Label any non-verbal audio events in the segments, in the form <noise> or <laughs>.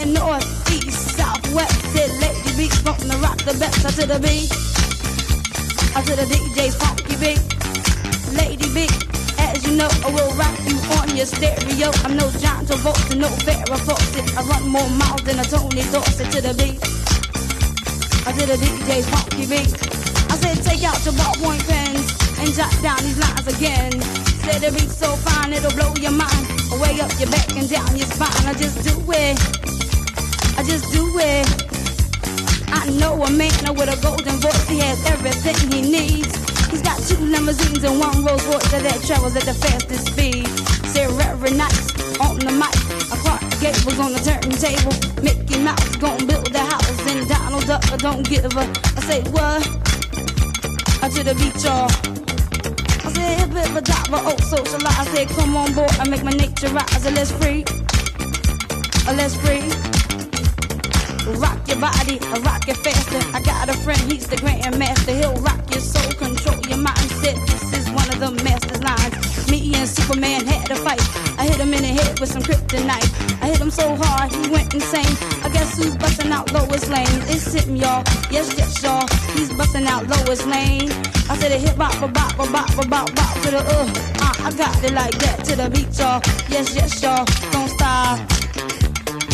and north, east, southwest. Said lady beat, gonna rock the best. I to the beat, I to the DJ's funky beat. Lady beat, as you know, I will rock you on your stereo. I'm no John Travolta, no Farrah Fawcett. I run more miles than a Tony Dorsett to the beat. I to the DJ's funky beat. I said take out your ballpoint pens and jot down these lines again. Said it be so fine it'll blow your mind, way up your back and down your spine. I just do it. I just do it. I know a man with a golden voice. He has everything he needs. He's got two limousines and one Rolls Royce that travels at the fastest speed. Say every night on the mic. I Clark Gables on the turntable. Mickey Mouse gonna build the house and Donald Duck don't give a. I say what? I to the beach, y'all. I said, hip hip a but oh, socialize. I said, come on board, I make my nature rise. Let's free. Let's free. Your body, I rock it faster. I got a friend, he's the grandmaster. He'll rock your soul, control your mindset. This is one of the master's lines. Me and Superman had a fight. I hit him in the head with some kryptonite. I hit him so hard, he went insane. I guess who's busting out Lois Lane? It's him, y'all. Yes, yes, y'all. He's busting out Lois Lane. I said a hip hop, a bop, a bop, a bop, bop to the uh. uh I got it like that to the beat, y'all. Yes, yes, y'all. Don't stop.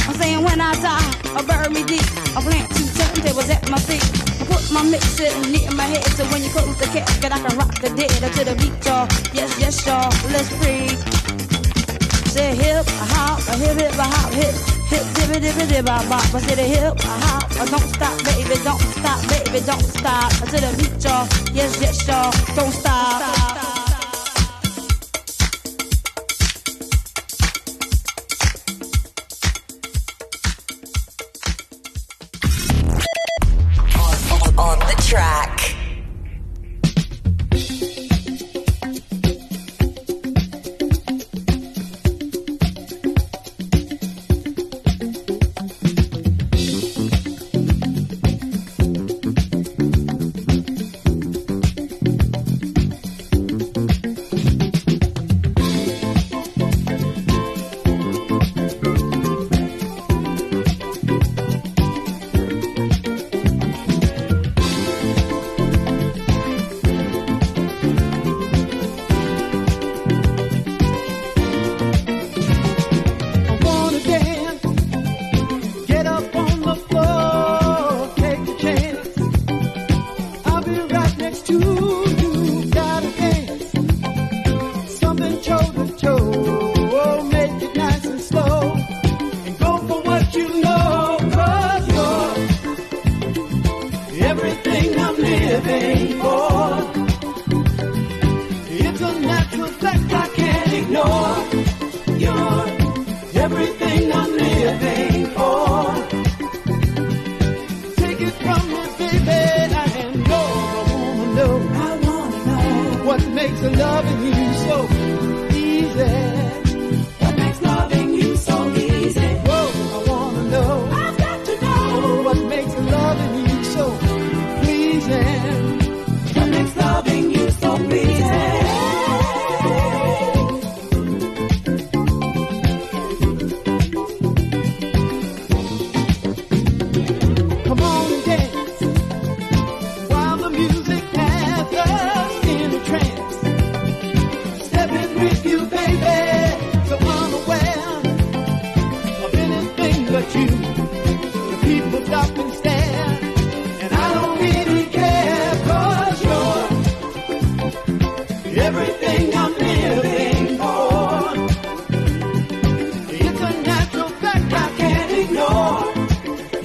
I'm saying when I die, I bury me deep. I plant two turntables at my feet. I put my mixer near my head so when you close the casket, I can rock the dead to the beat, y'all. Yes, yes, y'all. Let's free. Say hip, a hop, a hip, hip, a hop, hip. Hip, dibby, dibby, dibby, bop, bop. I said a hip, a hop, a don't stop, baby, don't stop, baby, don't stop. I said a beat, y'all. Yes, yes, y'all. Don't stop. stop. track.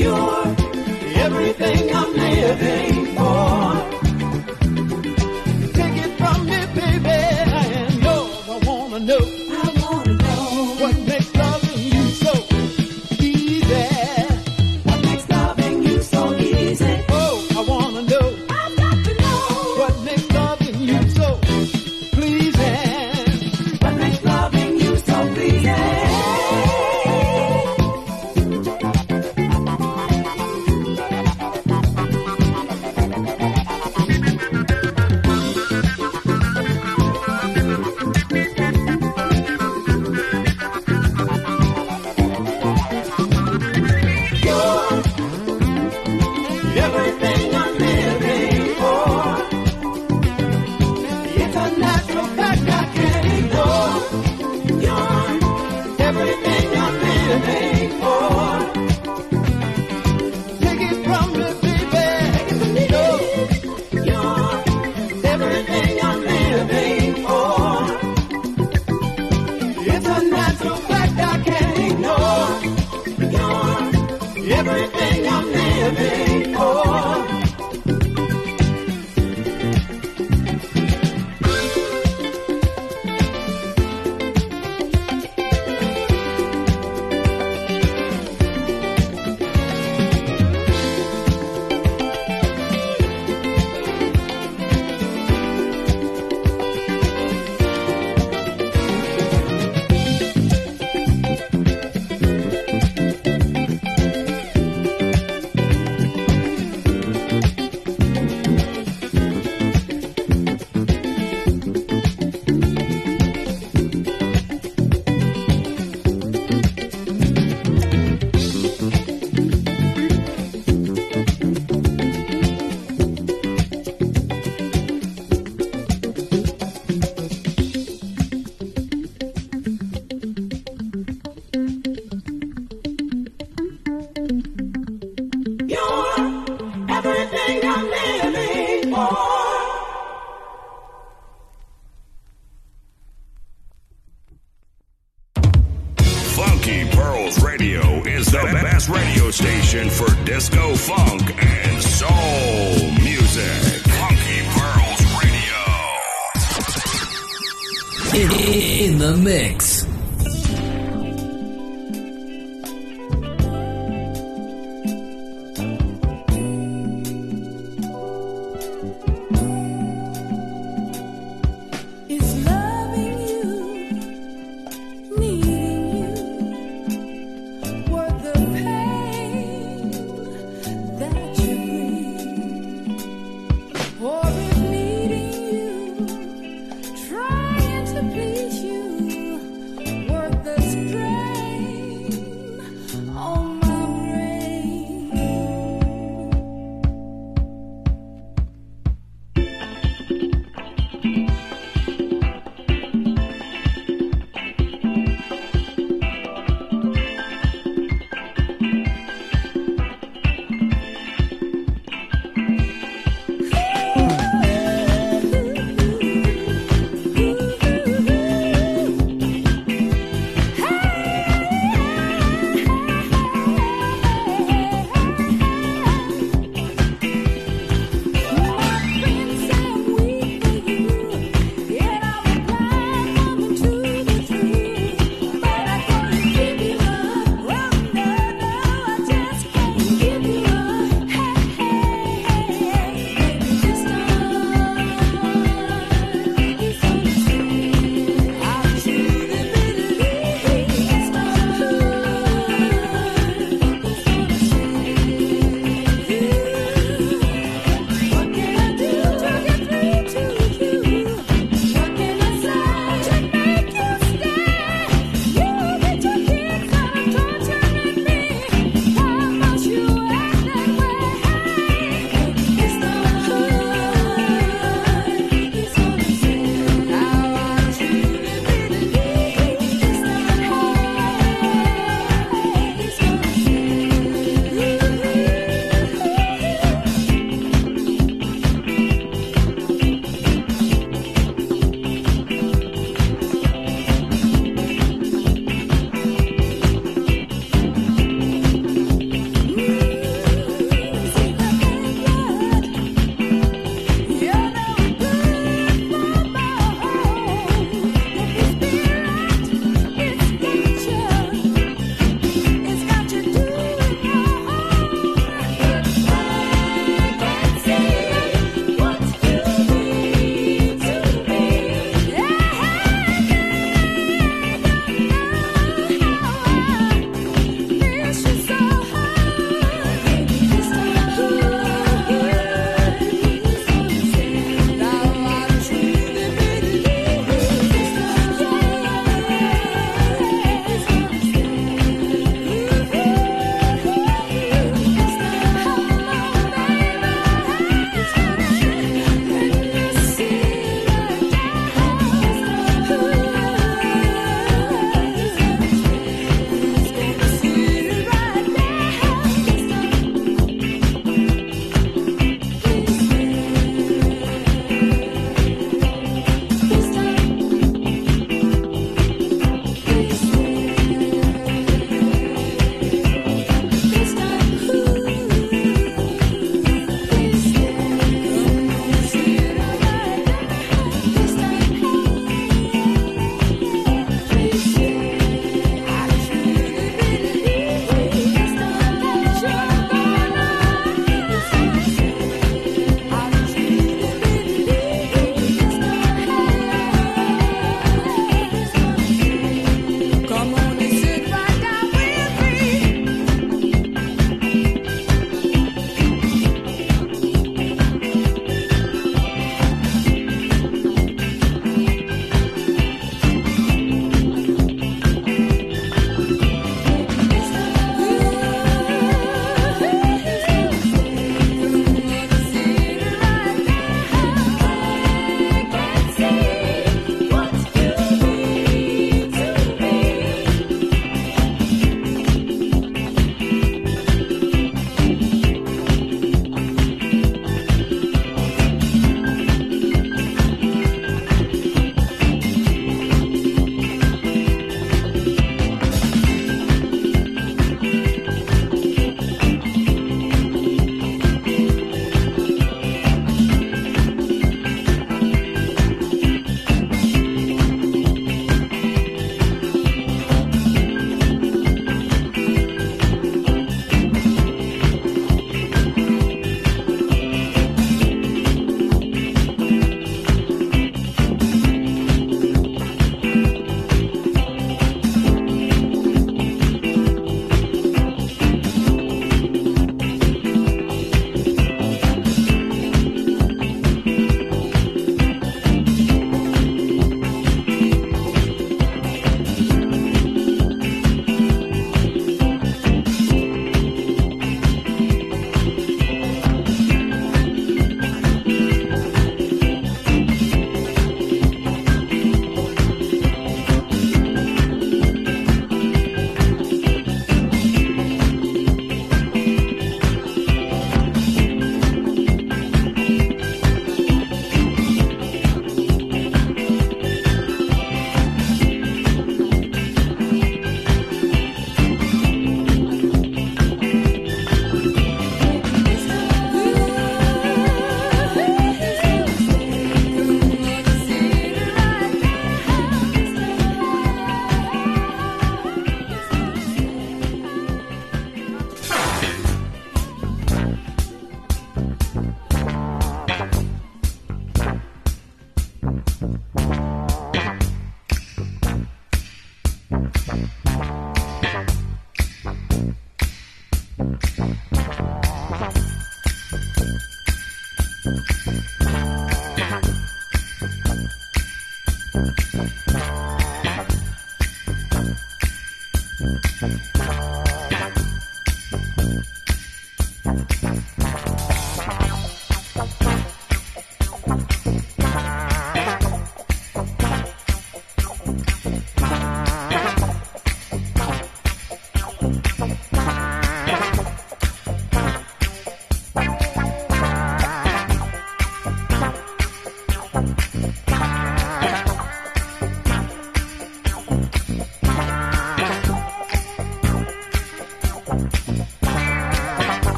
You're everything I'm living.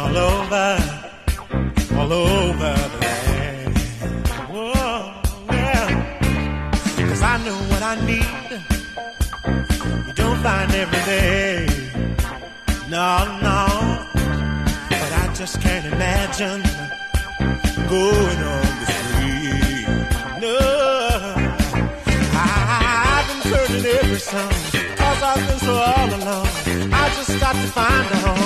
all over, all over the land. Whoa, yeah. Cause I know what I need. You don't find every day. No, no. But I just can't imagine going on the street. No. I've been turning every song. Cause I've been so all alone. I just got to find a home.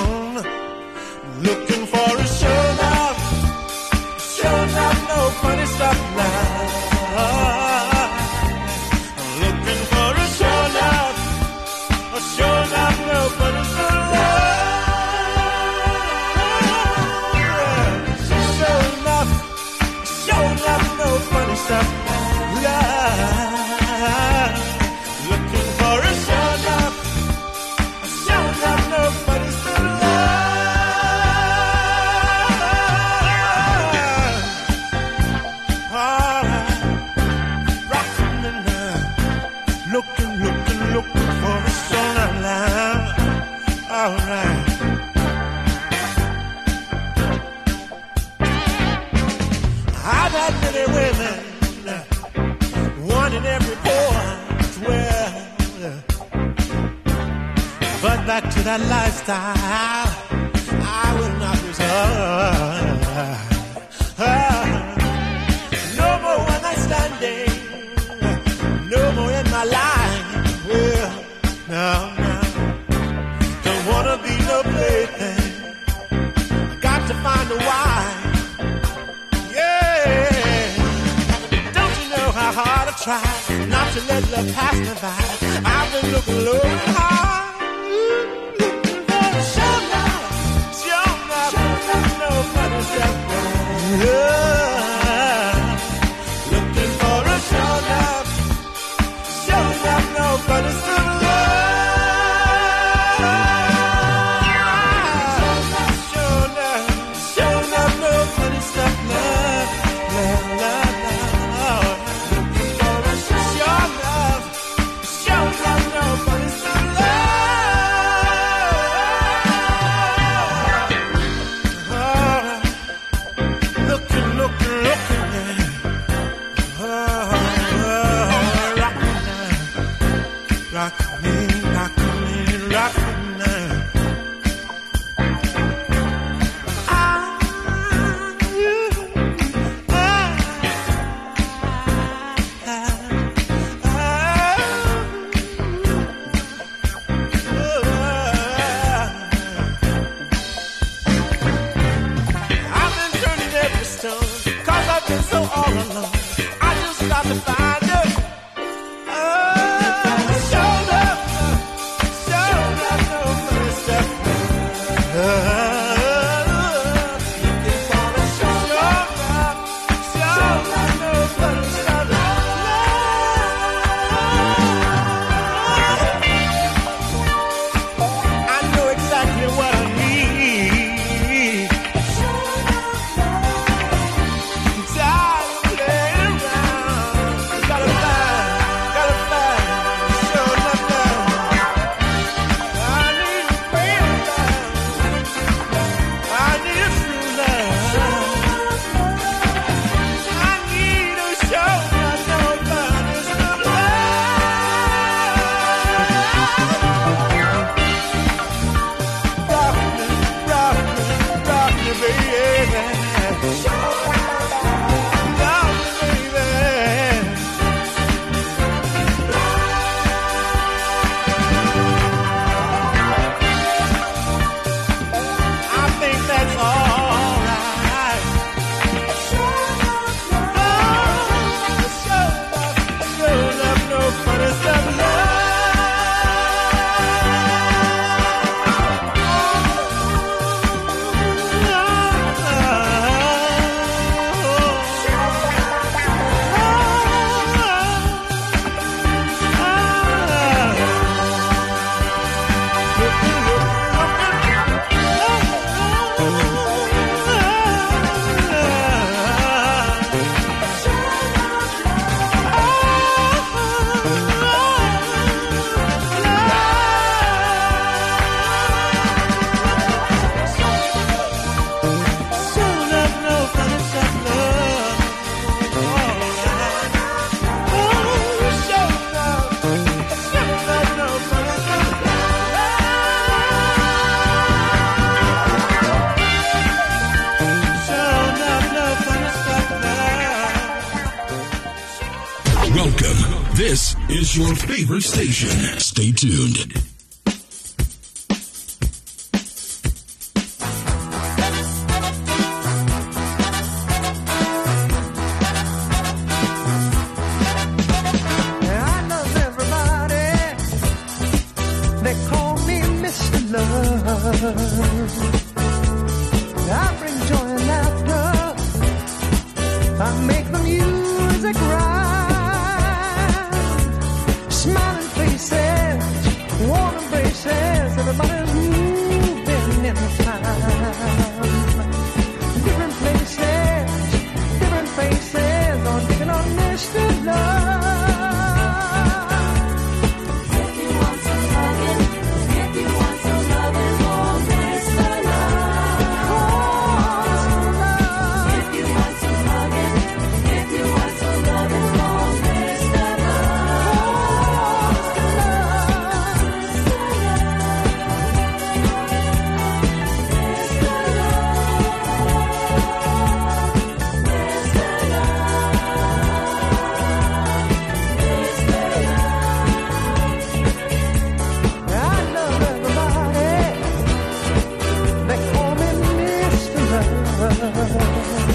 Your favorite station. Stay tuned. love.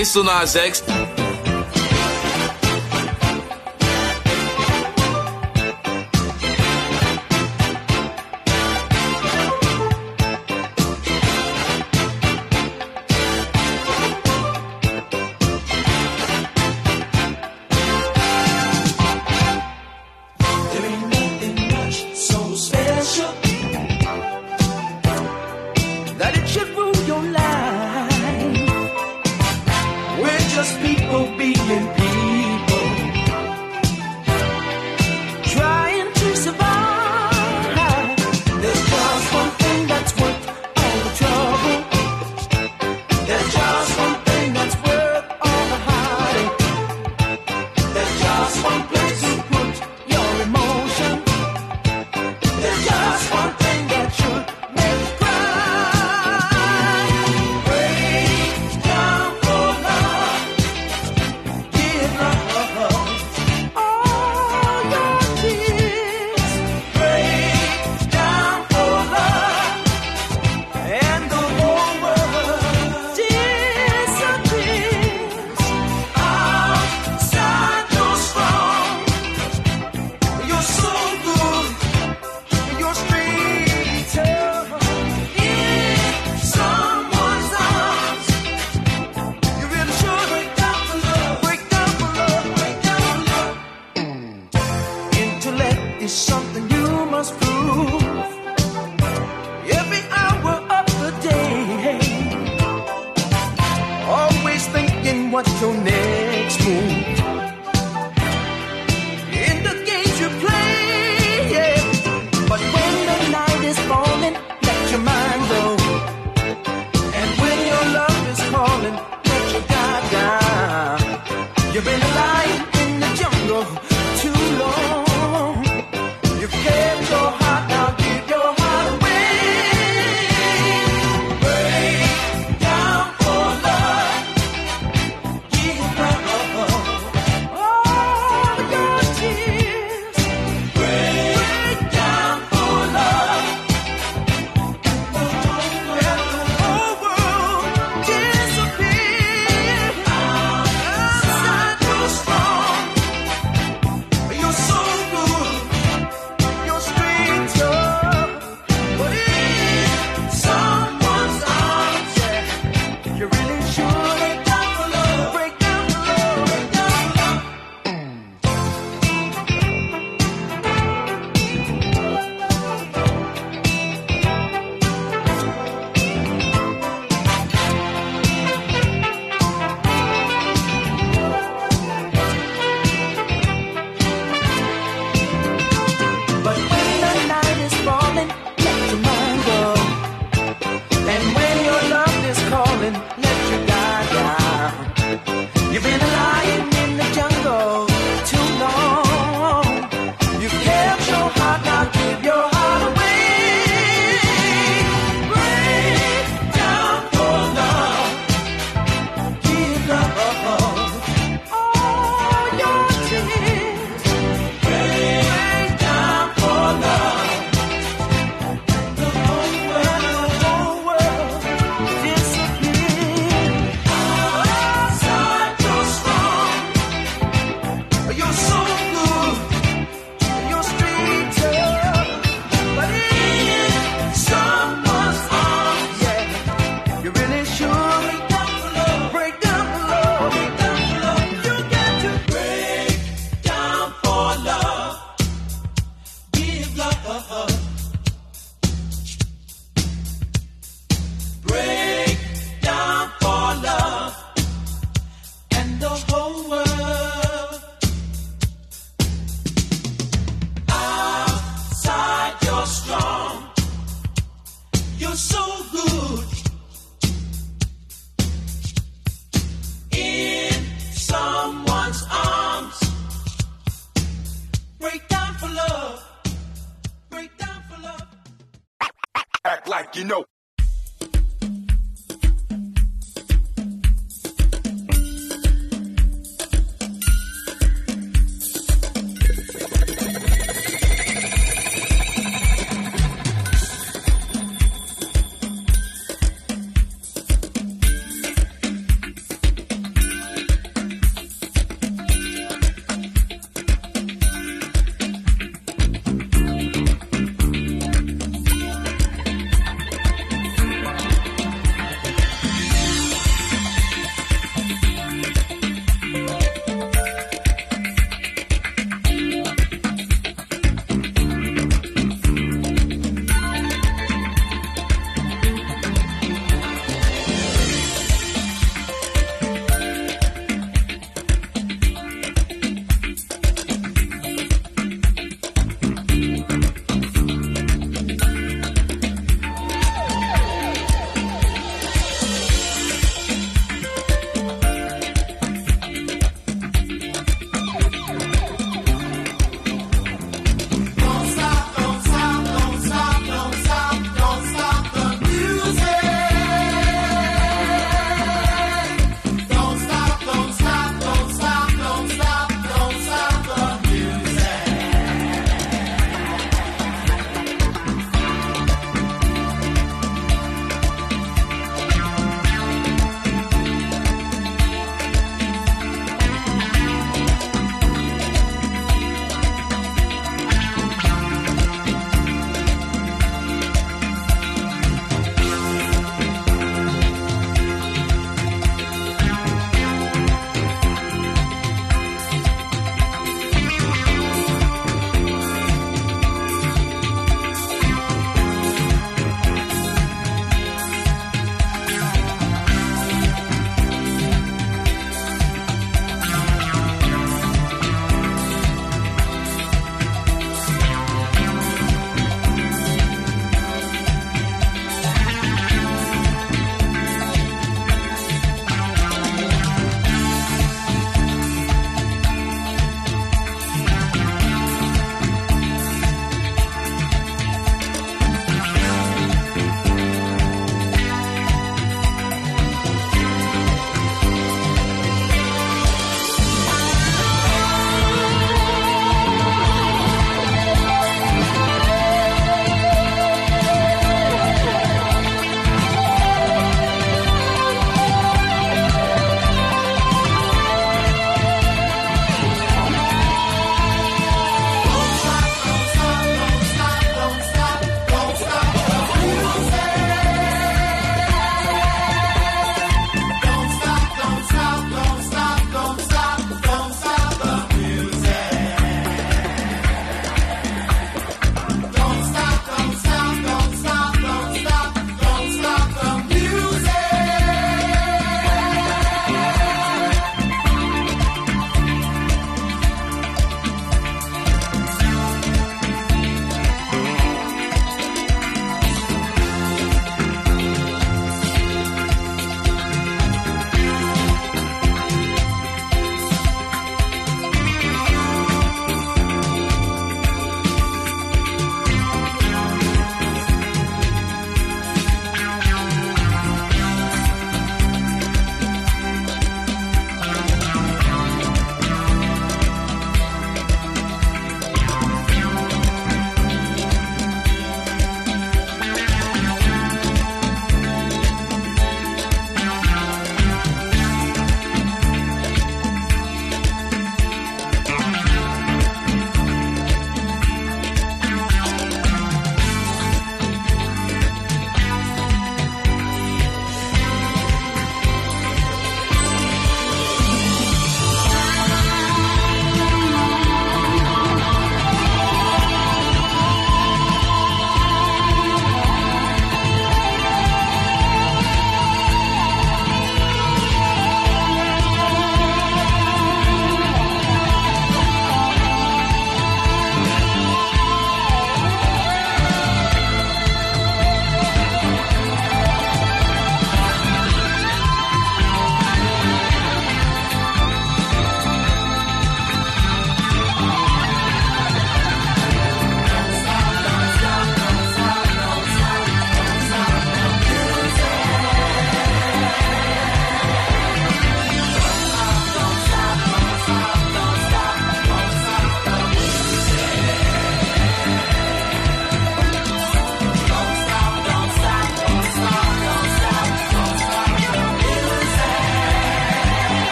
isso na Azex.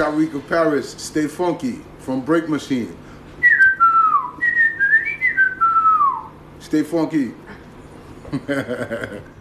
Of Paris. Stay funky from Break Machine. Stay funky. <laughs>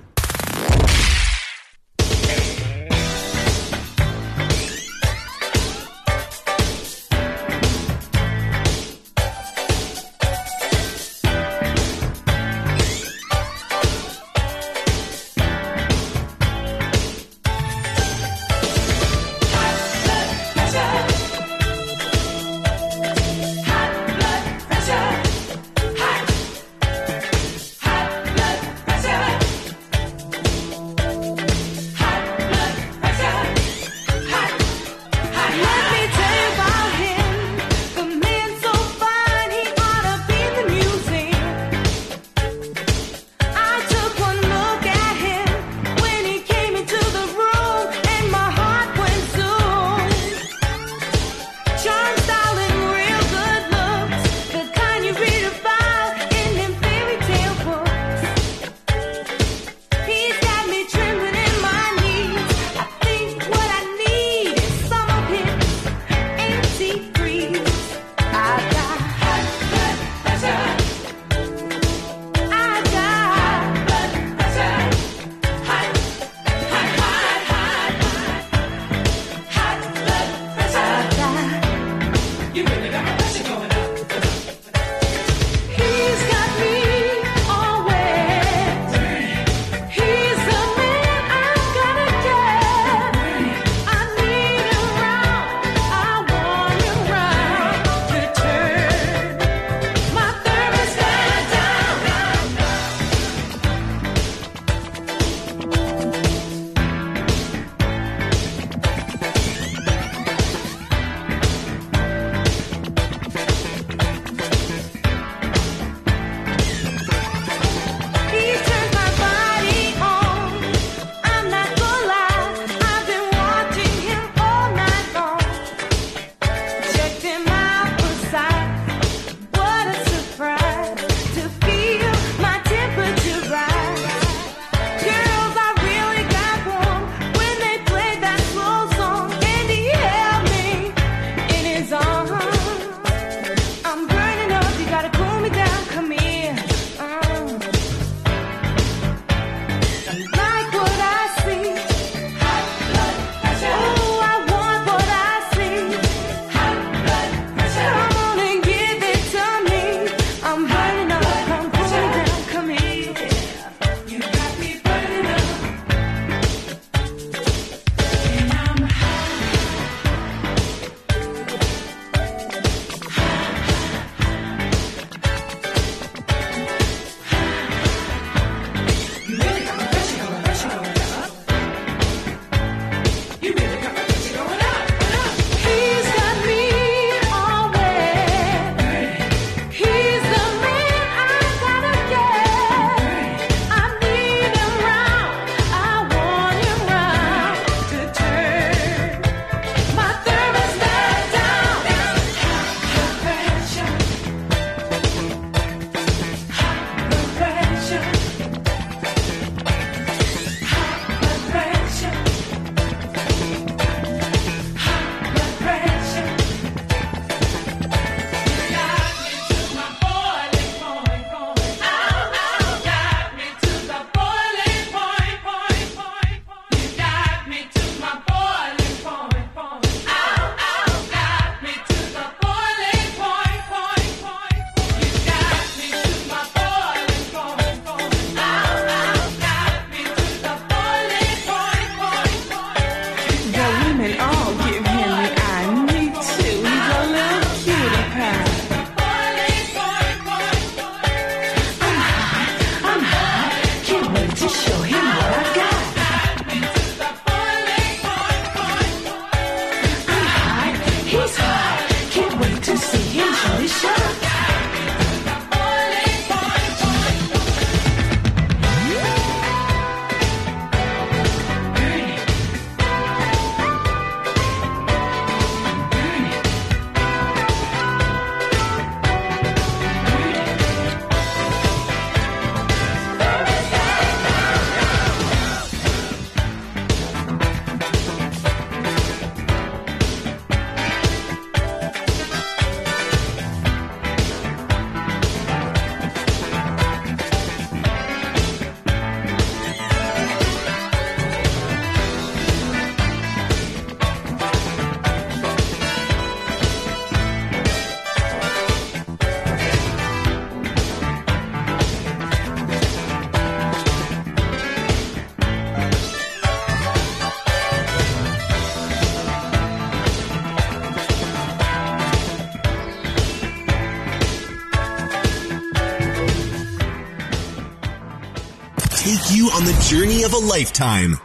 journey of a lifetime.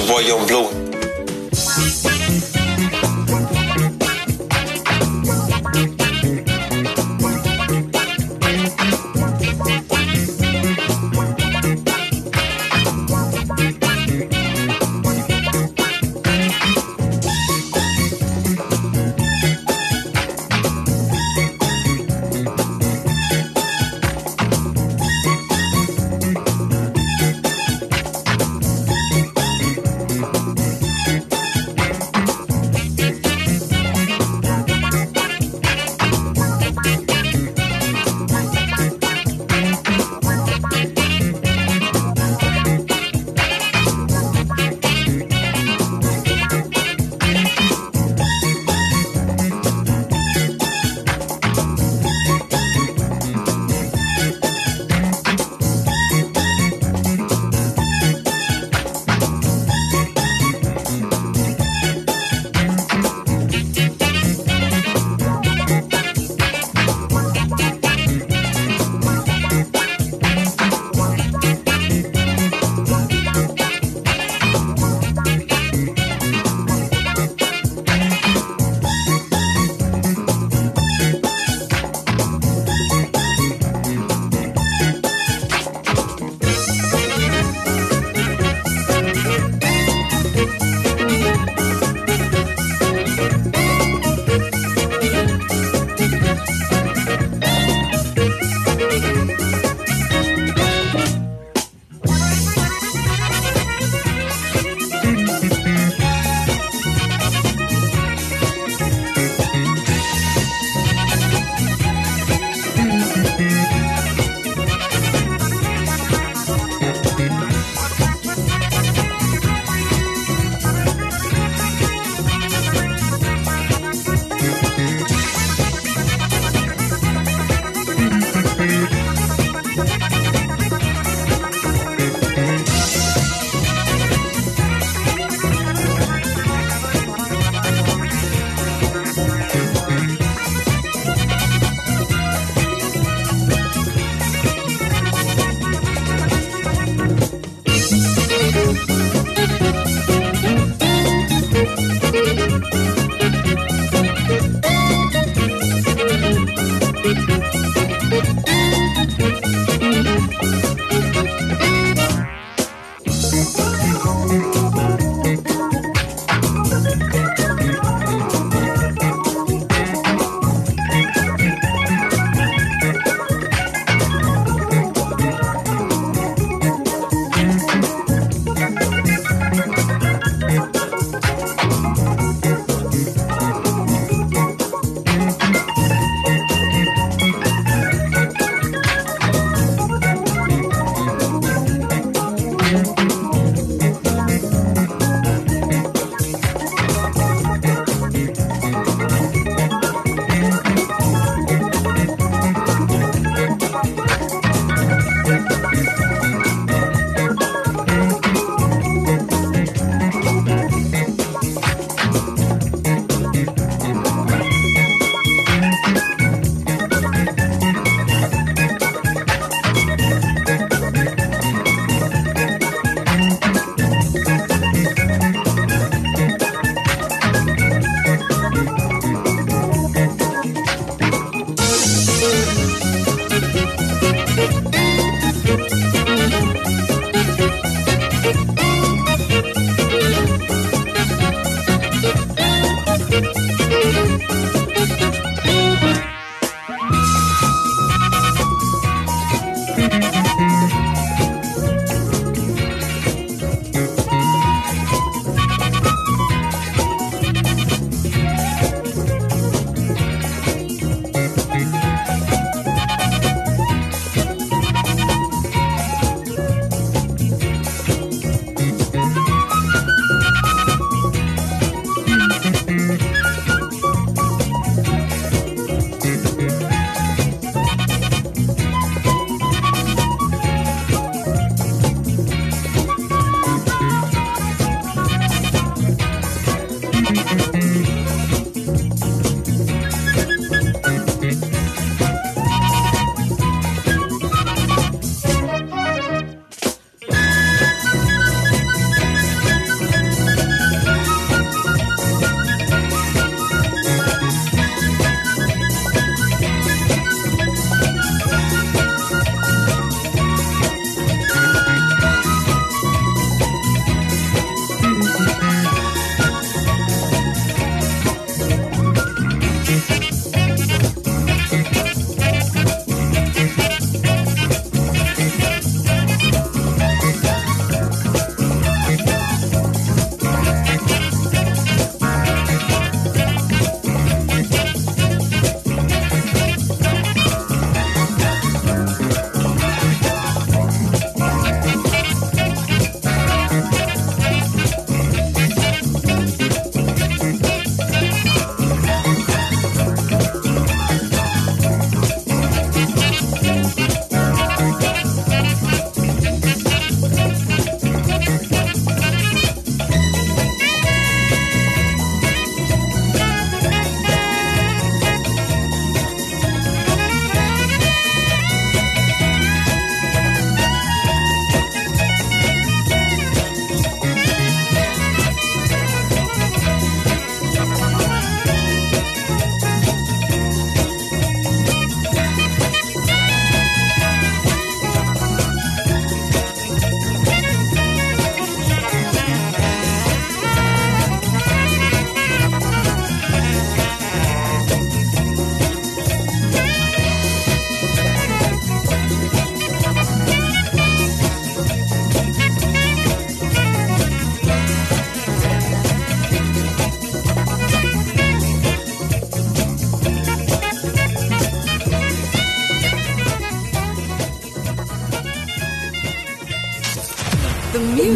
voiam blu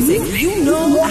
music you know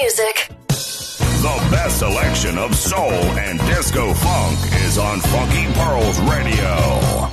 music. The best selection of soul and disco funk is on Funky Pearls Radio.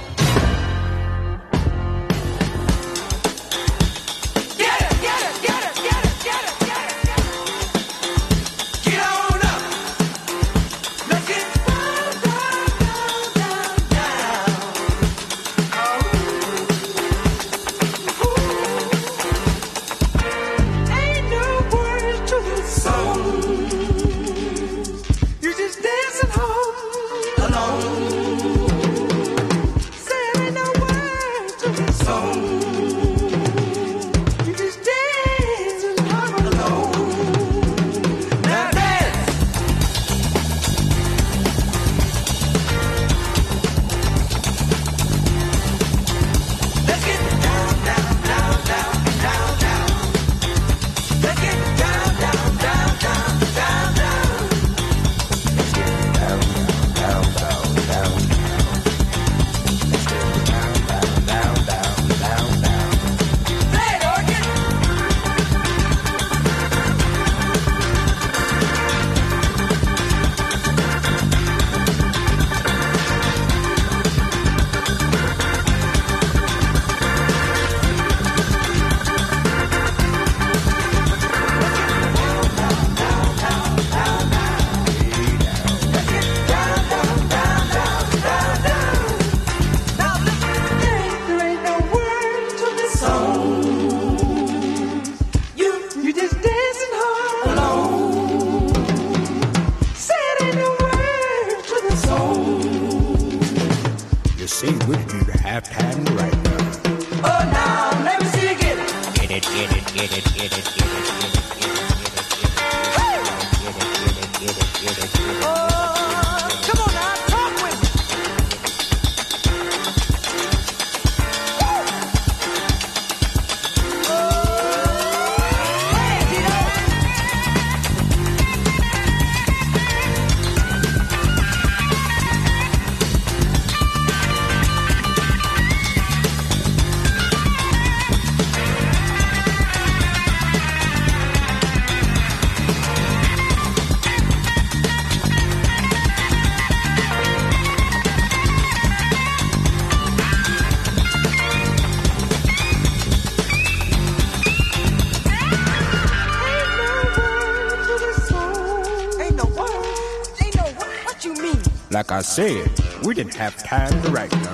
I said we didn't have time to write.